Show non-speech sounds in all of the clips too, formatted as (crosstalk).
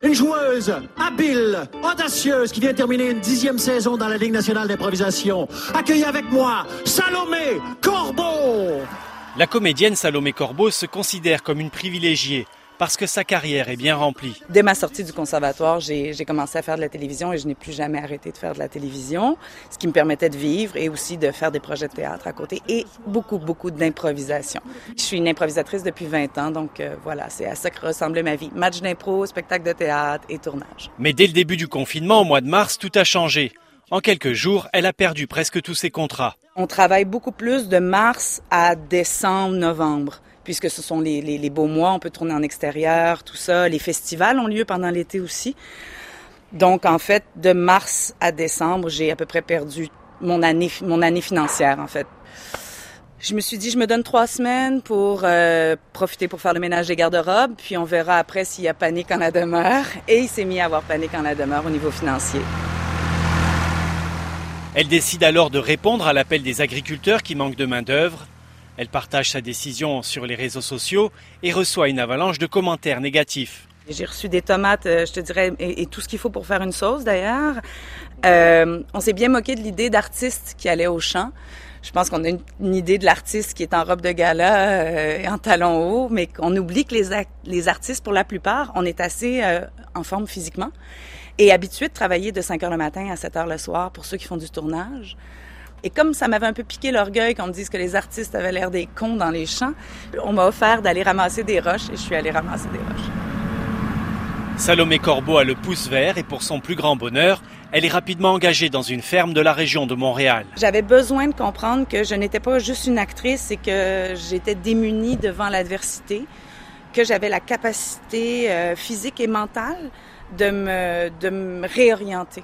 Une joueuse habile, audacieuse qui vient terminer une dixième saison dans la Ligue nationale d'improvisation. Accueillez avec moi Salomé Corbeau. La comédienne Salomé Corbeau se considère comme une privilégiée parce que sa carrière est bien remplie. Dès ma sortie du conservatoire, j'ai commencé à faire de la télévision et je n'ai plus jamais arrêté de faire de la télévision, ce qui me permettait de vivre et aussi de faire des projets de théâtre à côté et beaucoup, beaucoup d'improvisation. Je suis une improvisatrice depuis 20 ans, donc euh, voilà, c'est à ça que ressemblait ma vie. Match d'impro, spectacle de théâtre et tournage. Mais dès le début du confinement, au mois de mars, tout a changé. En quelques jours, elle a perdu presque tous ses contrats. On travaille beaucoup plus de mars à décembre, novembre puisque ce sont les, beaux mois, on peut tourner en extérieur, tout ça. Les festivals ont lieu pendant l'été aussi. Donc, en fait, de mars à décembre, j'ai à peu près perdu mon année, mon année financière, en fait. Je me suis dit, je me donne trois semaines pour euh, profiter pour faire le ménage des garde-robes, puis on verra après s'il y a panique en la demeure. (laughs) Et il s'est mis à avoir panique en la demeure au niveau financier. Elle décide alors de répondre à l'appel des agriculteurs qui manquent de main-d'œuvre elle partage sa décision sur les réseaux sociaux et reçoit une avalanche de commentaires négatifs. J'ai reçu des tomates, euh, je te dirais, et, tout ce qu'il faut pour faire une sauce d'ailleurs. Euh, on s'est bien moqué de l'idée d'artiste qui allait au champ. Je pense qu'on a une, idée de l'artiste qui est en robe de gala euh, et en talons hauts, mais qu'on oublie que les, les artistes, pour la plupart, on est assez en forme physiquement et habitués de travailler de 5 heures le matin à 7 heures le soir pour ceux qui font du tournage. Et comme ça m'avait un peu piqué l'orgueil qu'on me dise que les artistes avaient l'air des cons dans les champs, on m'a offert d'aller ramasser des roches et je suis allée ramasser des roches. Salomé Corbeau a le pouce vert et pour son plus grand bonheur, elle est rapidement engagée dans une ferme de la région de Montréal. J'avais besoin de comprendre que je n'étais pas juste une actrice et que j'étais démunie devant l'adversité, que j'avais la capacité euh, physique et mentale de me, de me réorienter.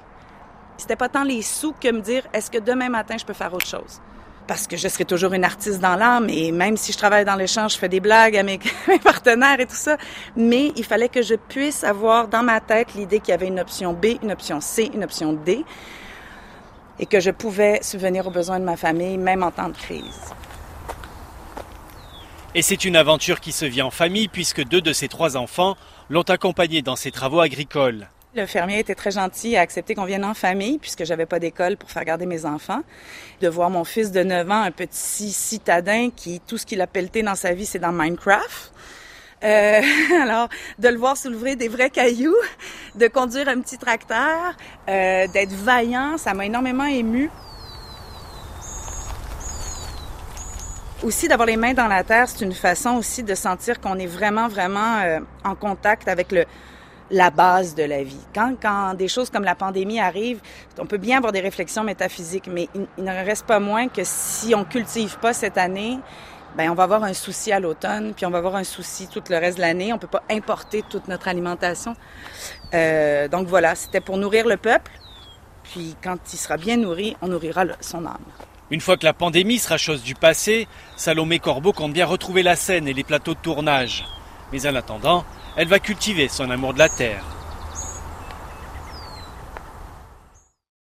C'était pas tant les sous que me dire est-ce que demain matin je peux faire autre chose? Parce que je serai toujours une artiste dans l'âme et même si je travaille dans l'échange, je fais des blagues (laughs) à mes, partenaires et tout ça. Mais il fallait que je puisse avoir dans ma tête l'idée qu'il y avait une option B, une option C, une option D et que je pouvais subvenir aux besoins de ma famille même en temps de crise. Et c'est une aventure qui se vit en famille puisque deux de ses trois enfants l'ont accompagnée dans ses travaux agricoles. Le fermier était très gentil à accepter qu'on vienne en famille puisque j'avais pas d'école pour faire garder mes enfants. De voir mon fils de 9 ans, un petit citadin qui, tout ce qu'il a pelleté dans sa vie, c'est dans Minecraft. Euh, (laughs) alors, de le voir soulever des vrais cailloux, de conduire un petit tracteur, euh, d'être vaillant, ça m'a énormément ému. Aussi, d'avoir les mains dans la terre, c'est une façon aussi de sentir qu'on est vraiment, vraiment euh, en contact avec le, la base de la vie. Quand, quand des choses comme la pandémie arrivent, on peut bien avoir des réflexions métaphysiques, mais il, ne reste pas moins que si on cultive pas cette année, ben on va avoir un souci à l'automne, puis on va avoir un souci tout le reste de l'année. On peut pas importer toute notre alimentation. Euh, donc voilà, c'était pour nourrir le peuple. Puis quand il sera bien nourri, on nourrira son âme. Une fois que la pandémie sera chose du passé, Salomé Corbeau compte bien retrouver la scène et les plateaux de tournage. Mais en attendant, elle va cultiver son amour de la terre.